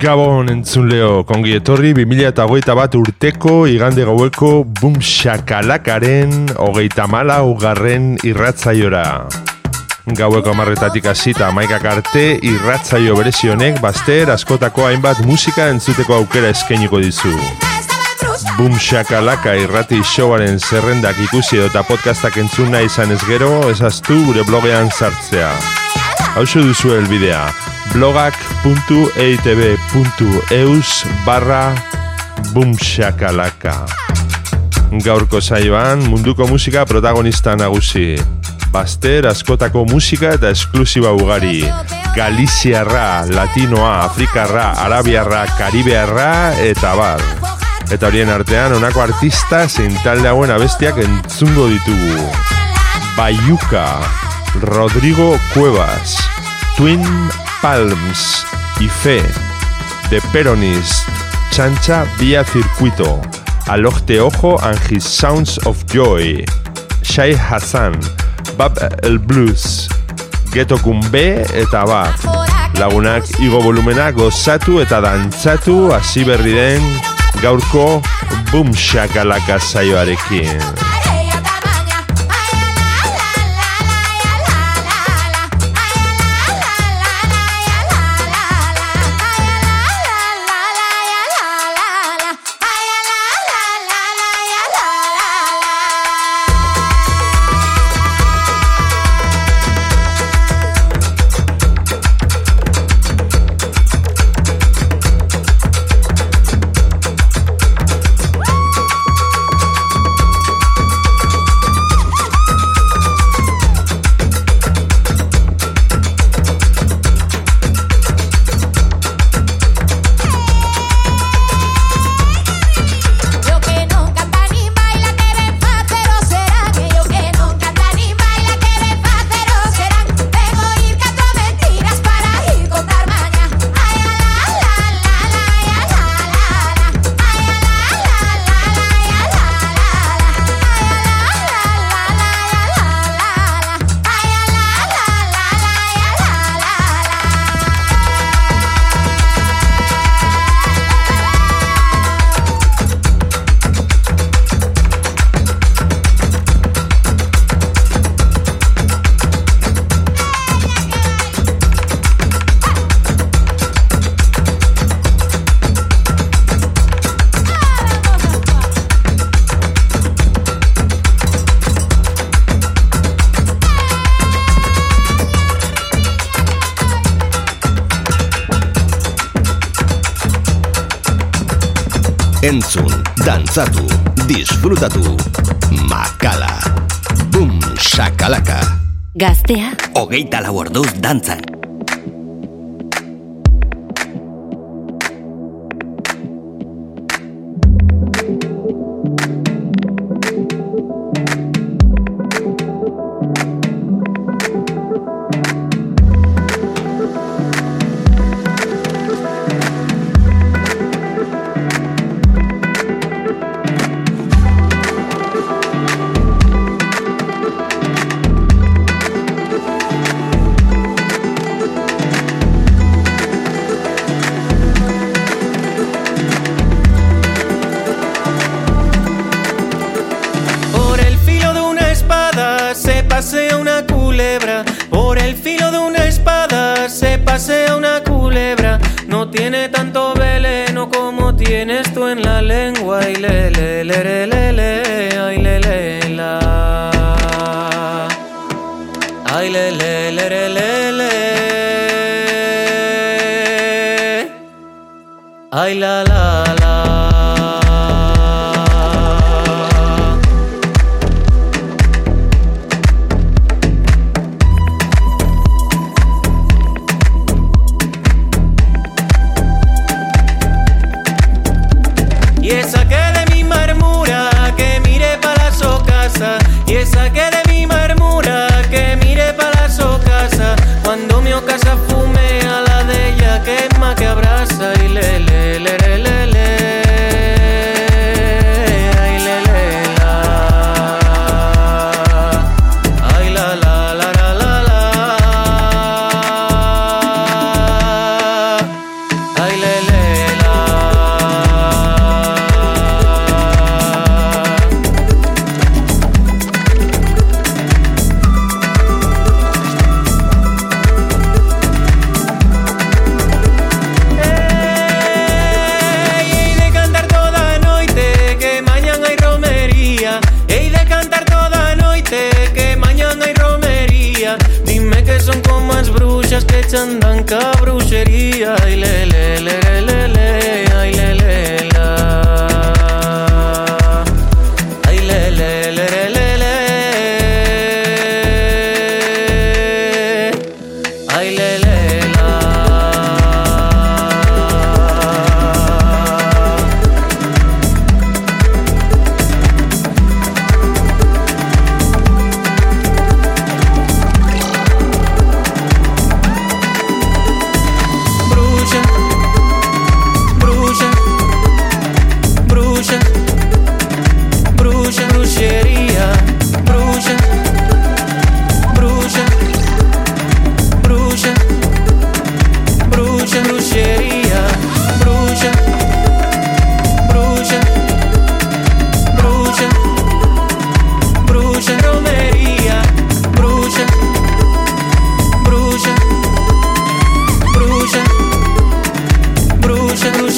Gabon entzunleo, kongi etorri 2008 bat urteko igande gaueko bum shakalakaren hogeita mala ugarren irratzaiora. Gaueko amarretatik hasita amaikak arte irratzaio berezionek baster askotako hainbat musika entzuteko aukera eskainiko dizu. Boom Shakalaka irrati showaren zerrendak ikusi edo eta podcastak entzuna izan ez gero, ezaztu gure blogean sartzea. Hau duzu helbidea, blogak.eitb.eus barra Boom Shakalaka. Gaurko saioan munduko musika protagonista nagusi. Baster askotako musika eta esklusiba ugari. Galiziarra, Latinoa, Afrikarra, Arabiarra, Karibearra eta bar. Eta horien artean honako artista zein talde hauen abestiak entzungo ditugu. Bayuka, Rodrigo Cuevas, Twin Palms, Ife, The Peronist, Chancha Vía Circuito, Alojte Ojo and His Sounds of Joy, Shai Hassan, Bab El Blues, Ghetto Kumbe eta bar. Lagunak igo volumena gozatu eta dantzatu hasi berri den gaurko Boom Shakalaka saioarekin. Entzun, dantzatu, disfrutatu. Makala. Boom shakalaka. Gaztea. Hogeita lau orduz dantzan.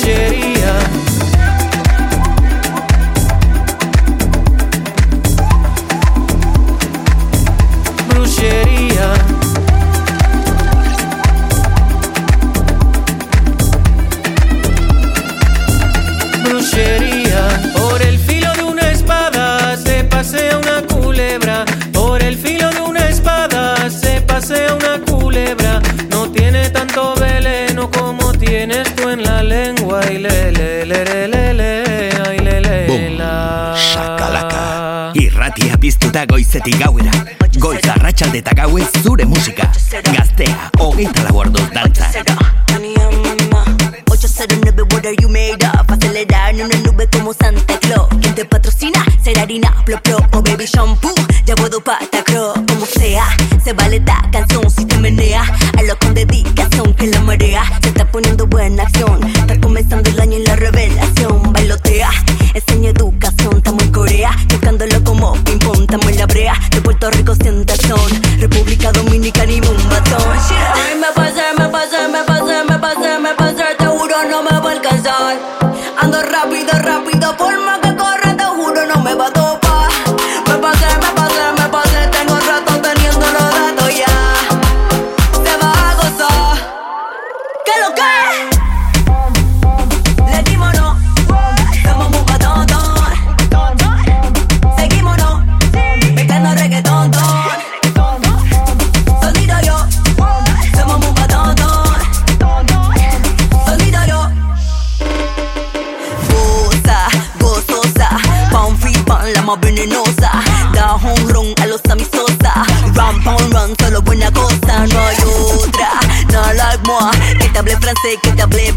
shitty goizetik gauera. Goiz, arratsalde eta gauez zu. Run, pound, run, solo buena cosa, no hay otra. No like moi, que te hable francés, que te hable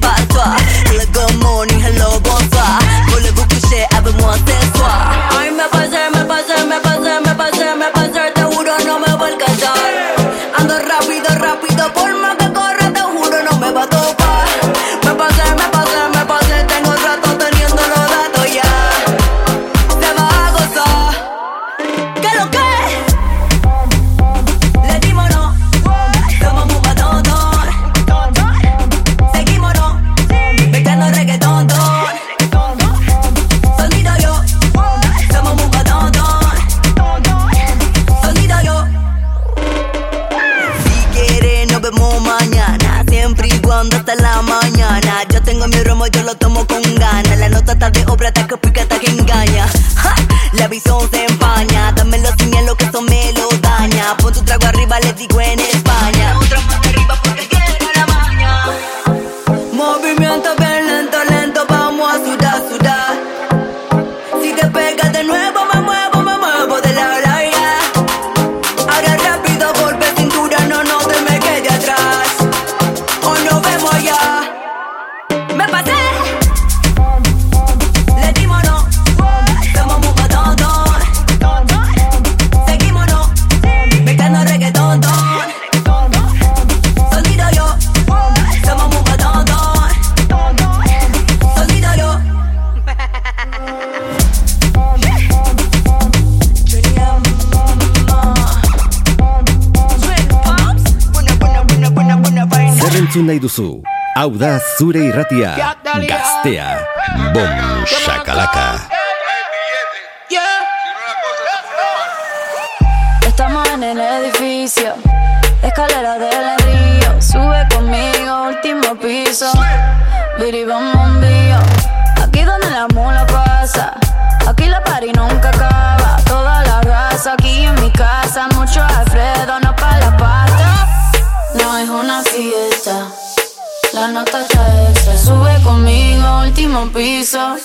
entzun nahi duzu? Hau da zure irratia. Gaztea. Bom, shakalaka. Estamos en el edificio, escalera del río. Sube conmigo, último piso. Viribam bombillo. Aquí donde la mula pasa. Aquí la party nunca acaba. Toda la raza aquí en mi casa. Mucho Alfredo, no para la pasta. No es una fiesta. La nota está extra. Sube conmigo, último piso.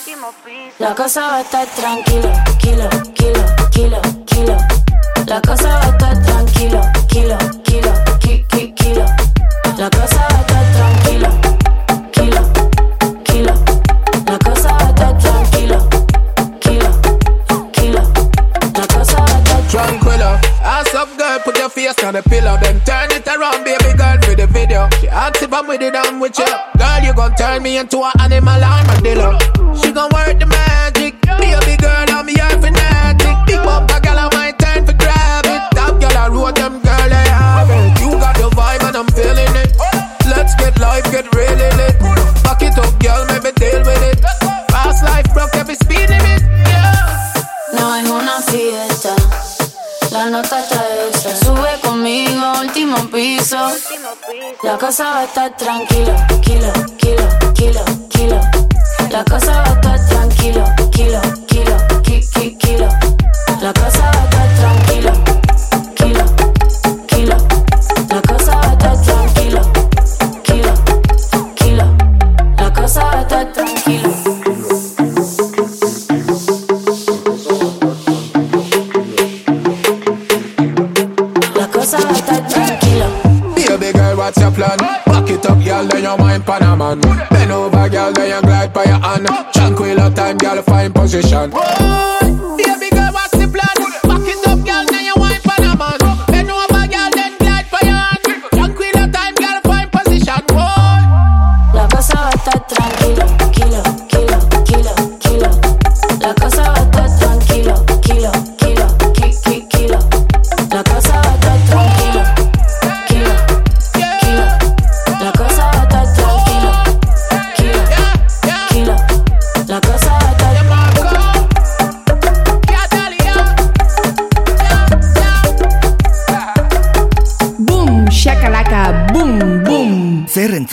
La cosa va a estar tranquila, kilo, kilo, kilo, kilo. La cosa va a estar tranquilo, kilo, kilo, ki, ki, kilo. La cosa va a estar tranquilo, face on the pillow Then turn it around, baby girl, for the video. She asks if I'm with it, I'm with you. Girl, you gon' turn me into an animal armadillo She gon' work the magic. Baby girl, I'm your fanatic Big bumper girl, I might turn for grab it Top girl, I wrote them, girl, I have it. You got the vibe and I'm feeling it. Let's get life, get really lit Back it up, girl, maybe deal with it último piso. La casa va a estar tranquila, kilo, kilo, kilo, kilo. La casa va a estar tranquila, kilo, kilo, ki, ki, kilo. La casa plan? Back it up, girl, then you mind pan a man. Bend over, girl, then you glide by your hand. Tranquil time, girl, find position. Baby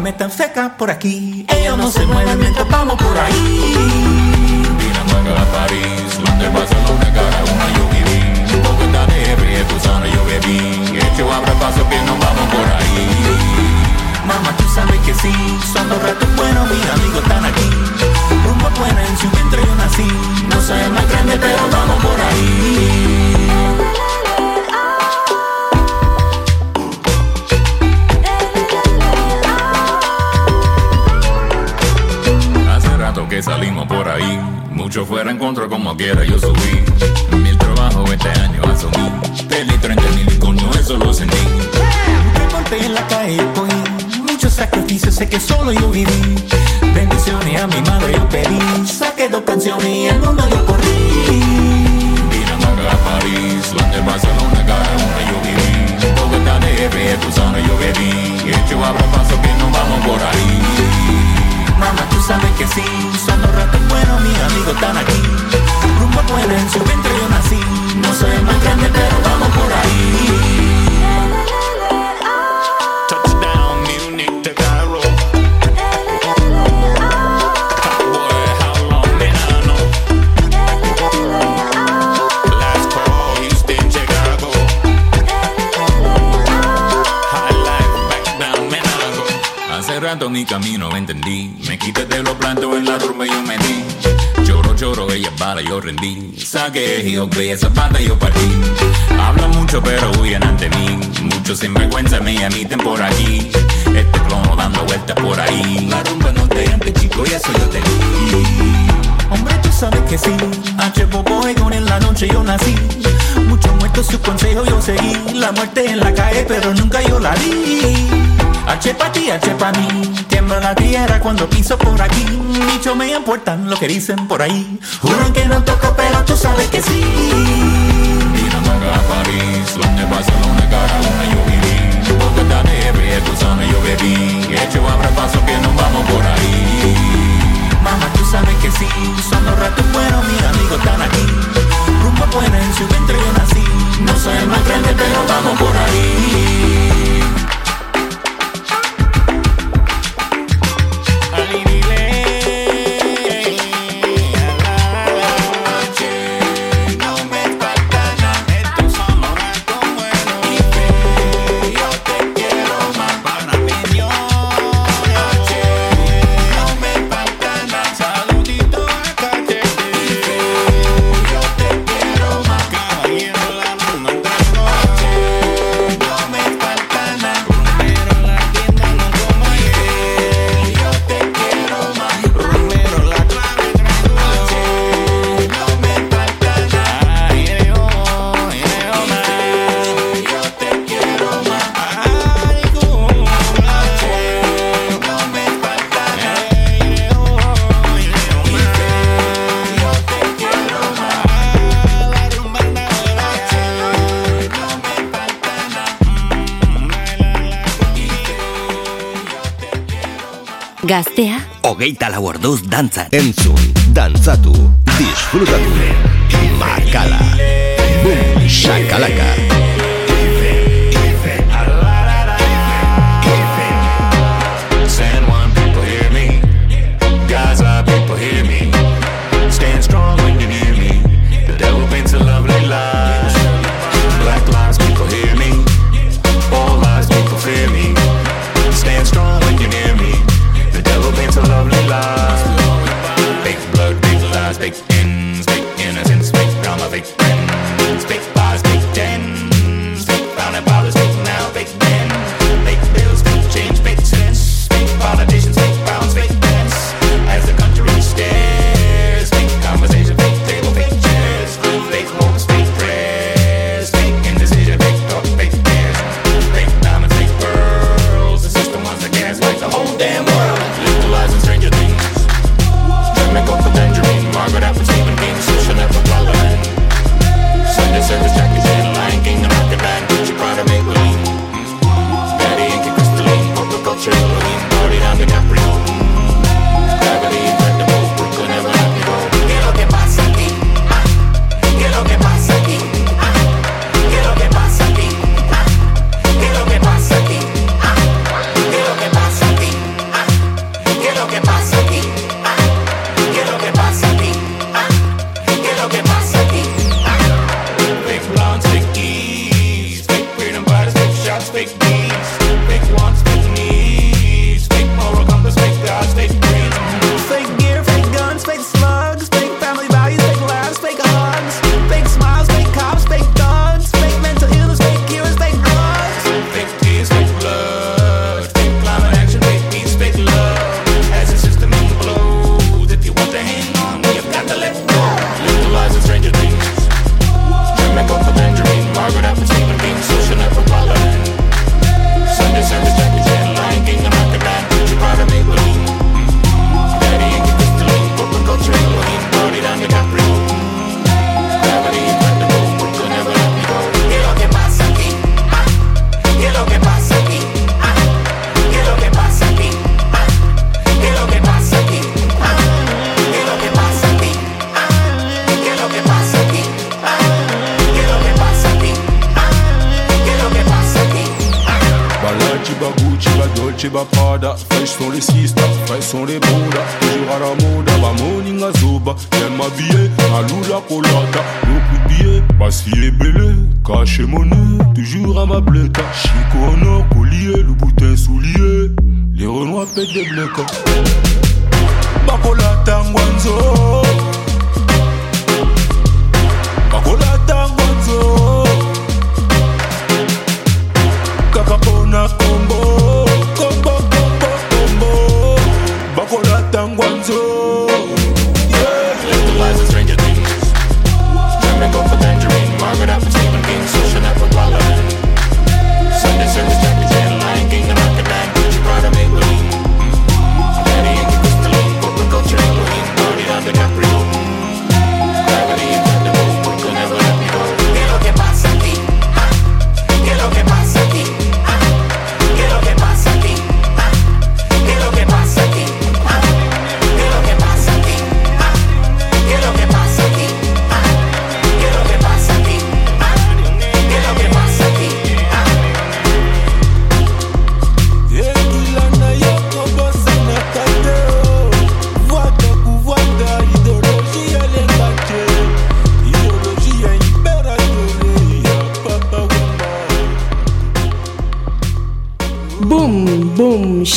Me tan seca por aquí. Ellos no se mueven mientras vamos por ahí. Dinamarca a París, Londres, Barcelona, cada una yo viví. Bogotá de Río, Tusana yo bebí. Hecho abre paso que nos vamos por ahí. Mamá, tú sabes que sí. Son los ratos buenos, mis amigos están aquí. Rumbo buena en su vientre yo nací. No soy el más grande, pero Mi trabajo este año asumí. Perdí 30 mil y coño, eso lo sentí. Mucho golpe en la calle cogí, muchos sacrificios sé que solo yo viví. Bendiciones a mi madre yo pedí, saqué dos canciones y el mundo yo corrí. Dinamarca a París, Londres, Barcelona, cada una yo viví. Bogotá de F, Tucson yo bebí. Hecho abra paso que nos vamos por ahí. Mamá, tú sabes que sí, son los ratos buenos, mis amigos están aquí. Rumbo buena en su vientre yo nací, no soy más grande pero vamos por ahí. Rato mi camino entendí. Me quité de los plantos en la rumba y yo me di. Lloro, lloro, ella para, yo rendí. Saqué y ok, esa pata yo partí. Hablan mucho, pero huyen ante mí. Muchos sinvergüenza me emiten por aquí. Este clono dando vueltas por ahí. La rumba no te ante, chico, y eso yo te di. Hombre, tú sabes que sí, H Bobo en la noche yo nací. Muchos muertos sus consejos yo seguí. La muerte en la calle, pero nunca yo la vi. H pa' ti, H pa' mí. Tiembla la tierra cuando piso por aquí. Dicho me importan lo que dicen por ahí. Juran que no toco, pero tú sabes que sí. Dinamarca París, Londres, Barcelona, cada una yo viví. Bogotá de F, Tucson yo bebí. Hecho abra paso que nos vamos por ahí. Mamá, tú sabes que sí, son los ratos buenos, mis amigos están aquí. Rumbo buena en su vientre yo nací. No soy el más grande, pero vamos por ahí. Gaztea, hogeita lau orduz dantzan. Entzun, dantzatu, disfrutatu. Makala. Boom, shakalaka.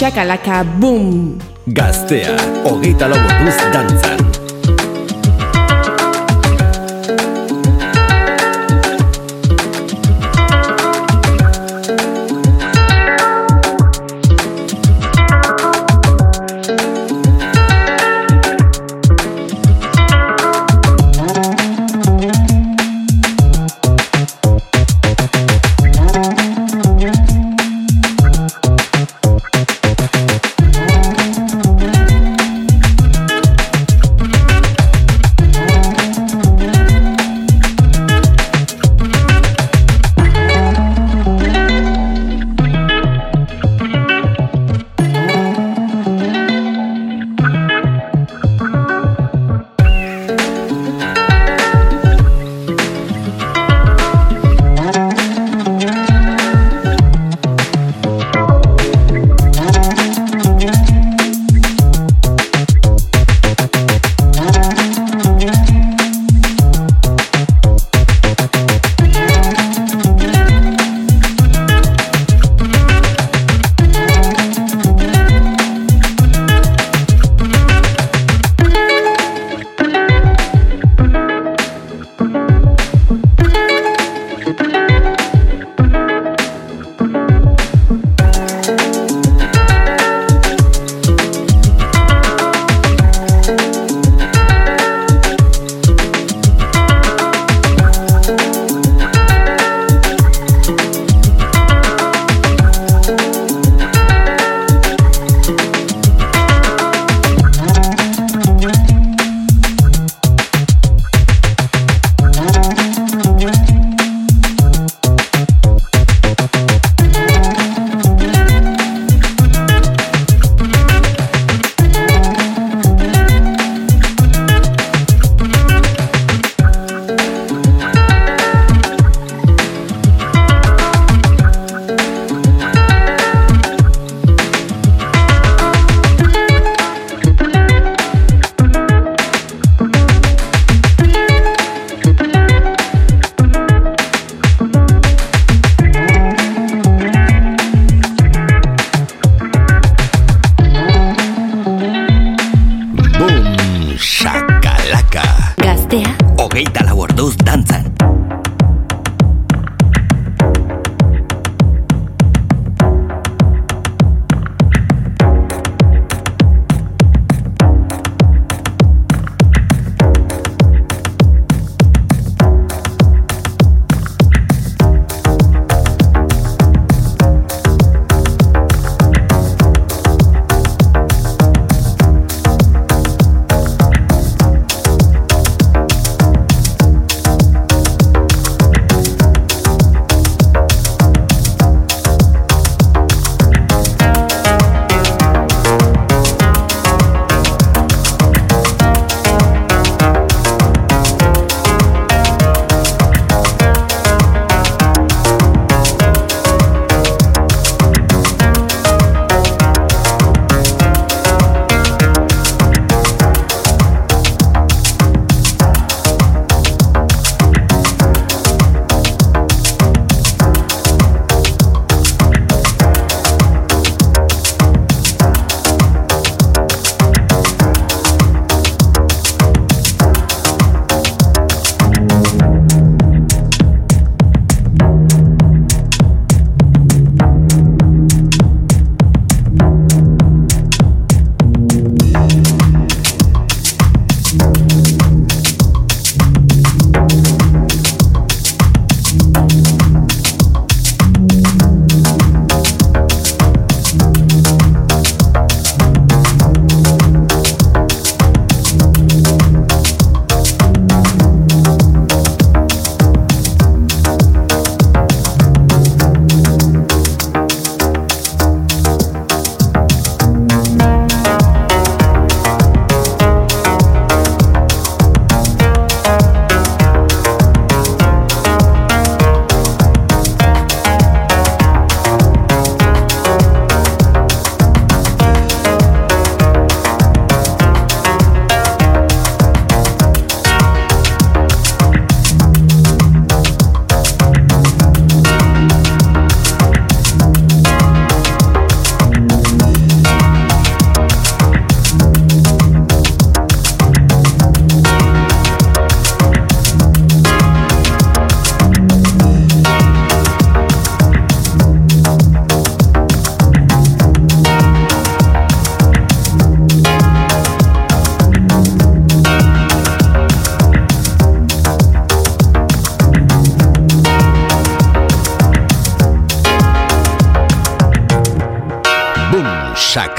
Shakalaka, boom. Gaztea, hogeita lau dantzan.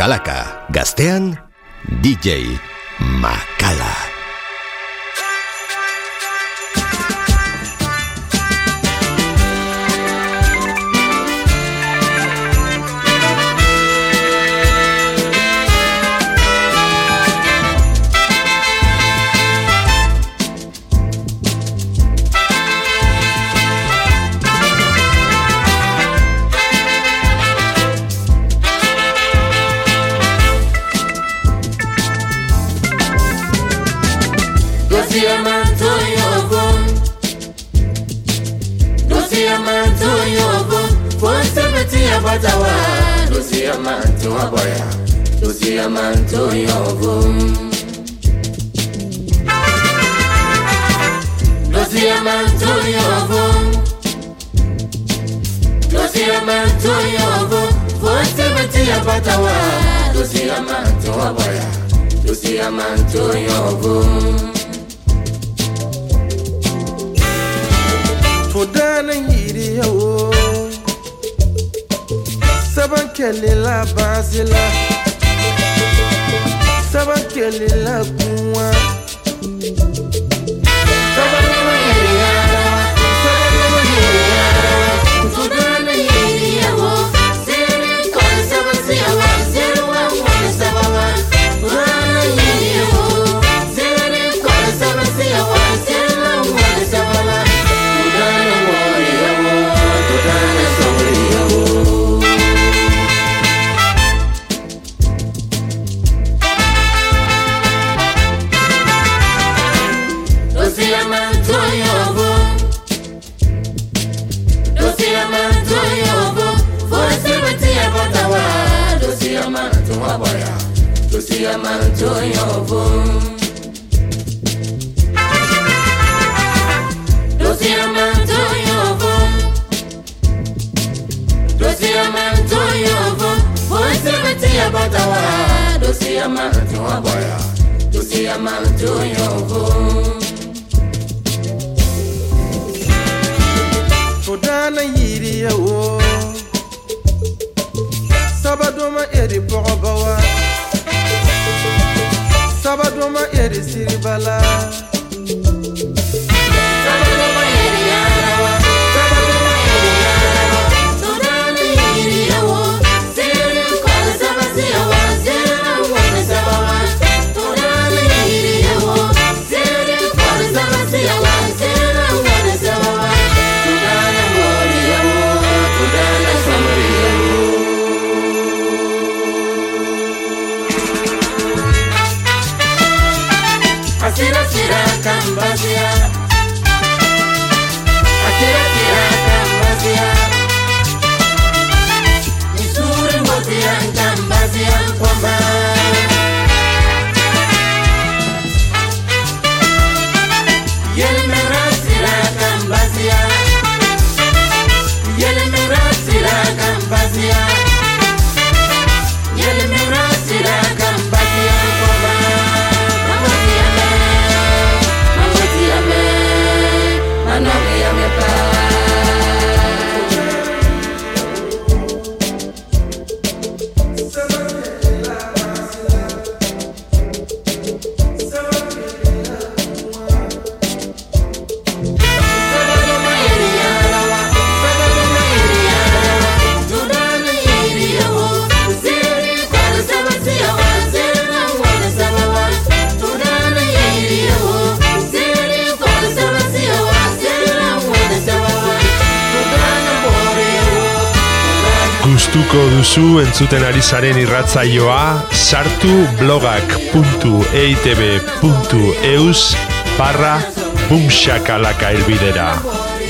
Makalaka, gaztean DJ Makala. duzu entzuten ari zaren irratzaioa sartu blogak.eitb.eus barra bumxakalaka elbidera.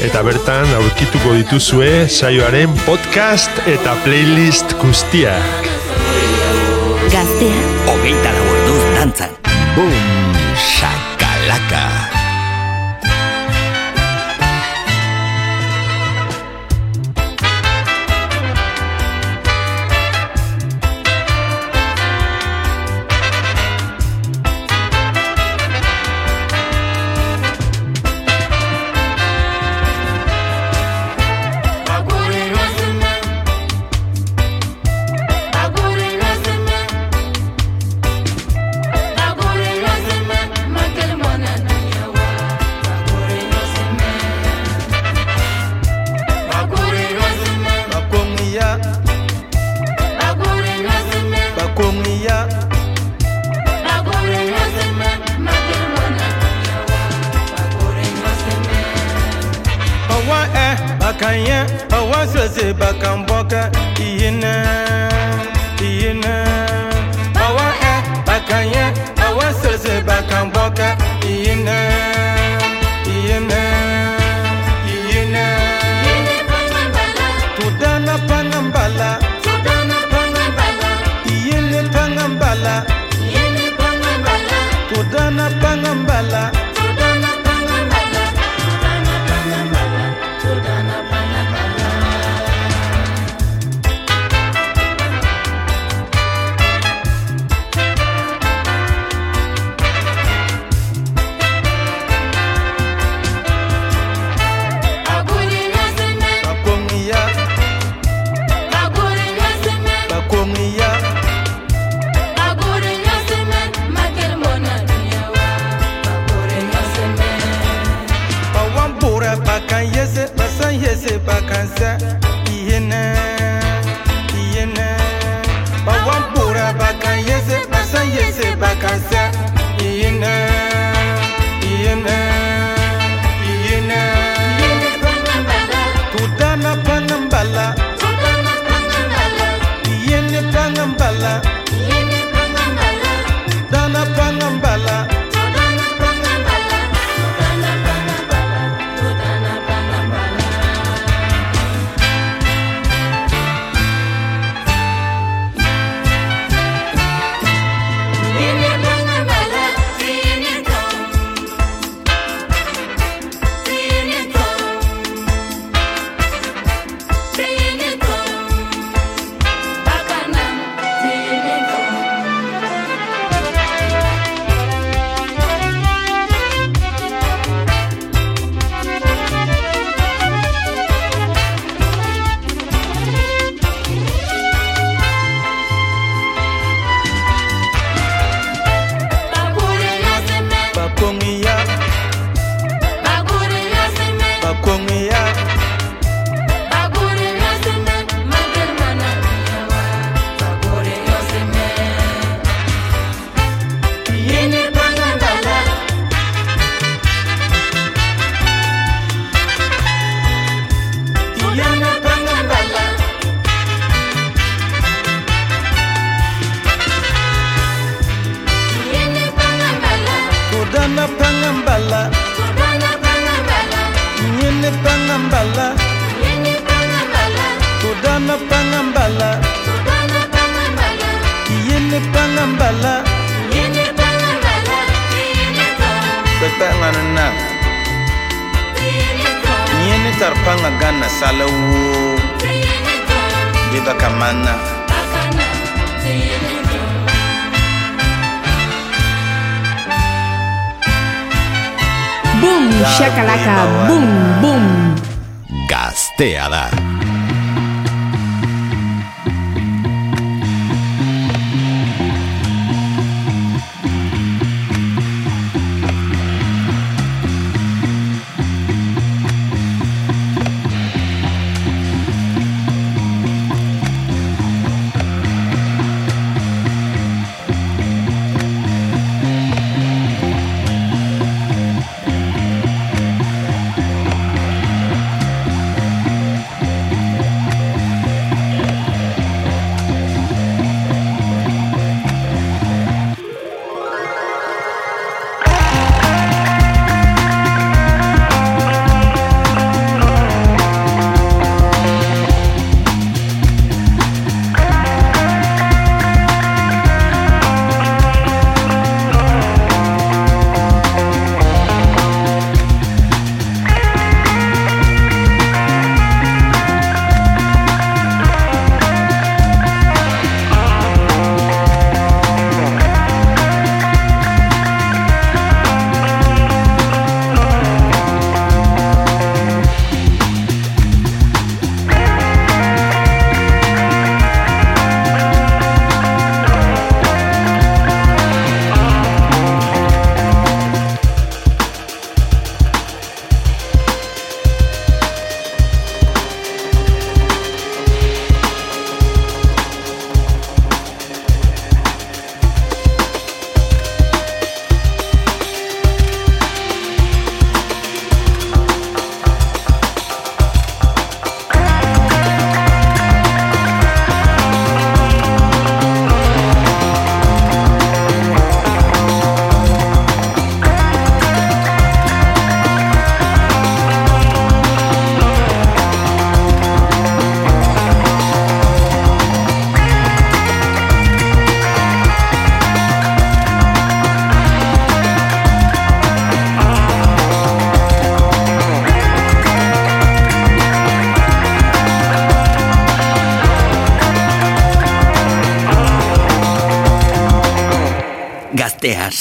Eta bertan aurkituko dituzue saioaren podcast eta playlist guztiak. Gaztea, hogeita lagu orduz dantzan. Bum, shakalaka.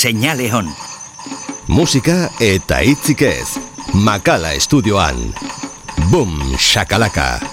Seinale hon. Musika eta hitzik ez. Makala estudioan. Boom, shakalaka.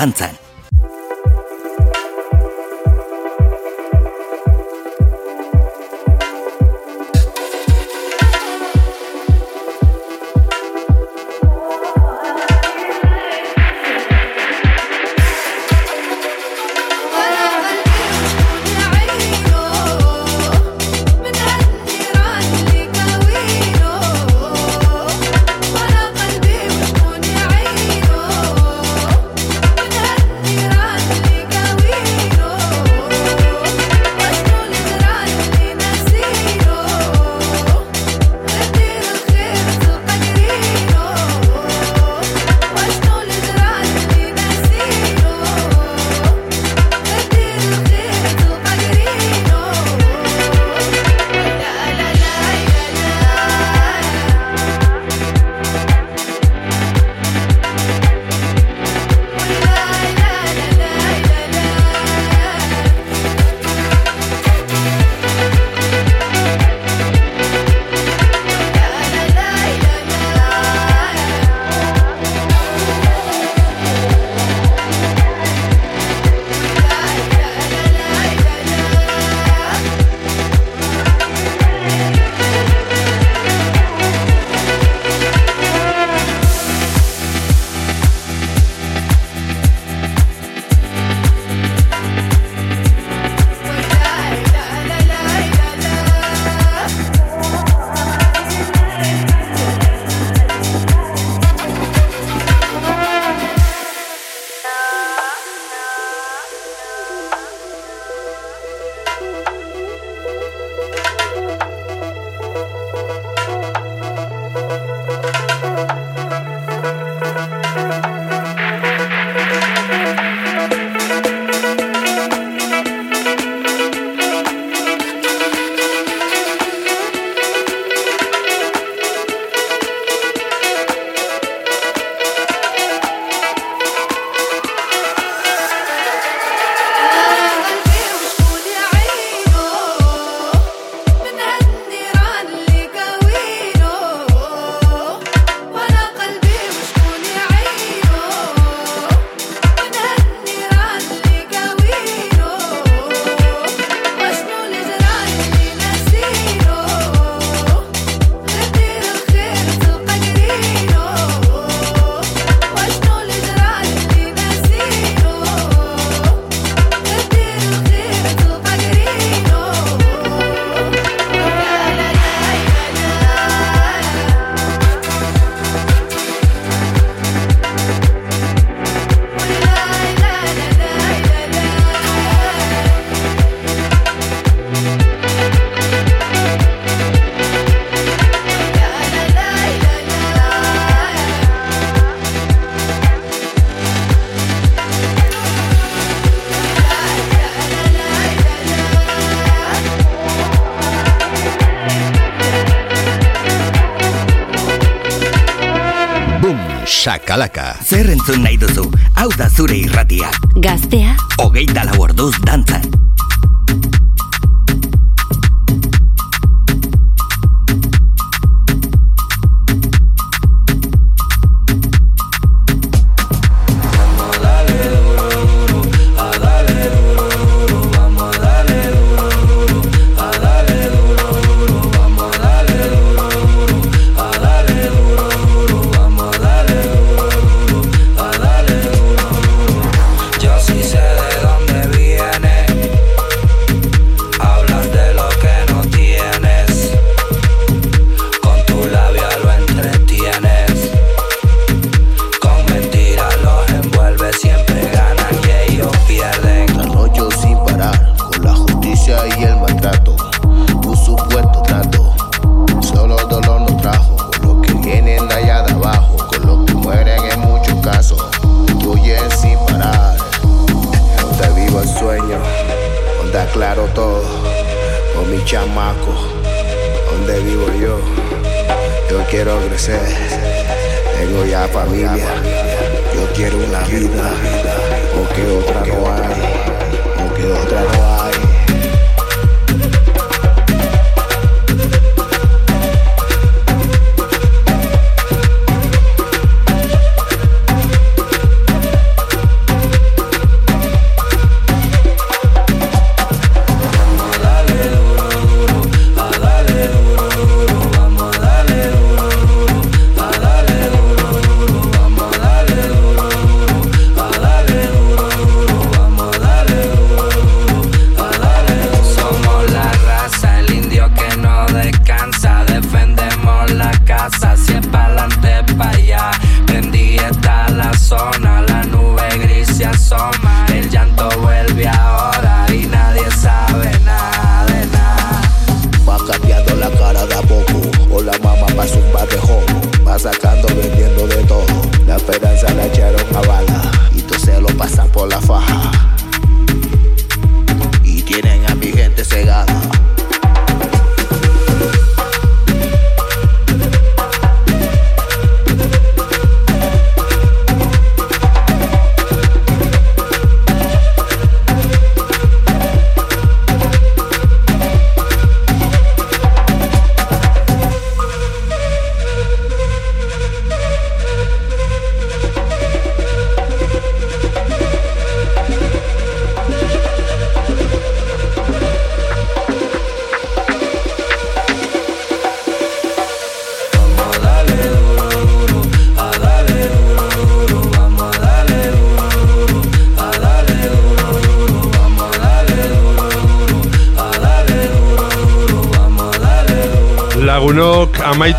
団在 Yeah.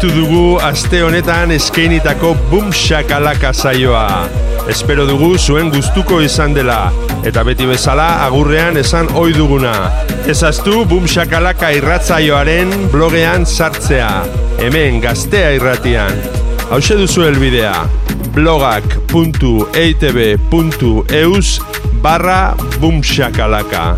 Amaitu dugu aste honetan eskeinitako Boom Shakalaka saioa. Espero dugu zuen gustuko izan dela. Eta beti bezala agurrean esan ohi duguna. Ezaztu Boom Shakalaka irratzaioaren blogean sartzea. Hemen gaztea irratian. Hauxe duzu helbidea. blogak.eitb.eus barra Boom Shakalaka.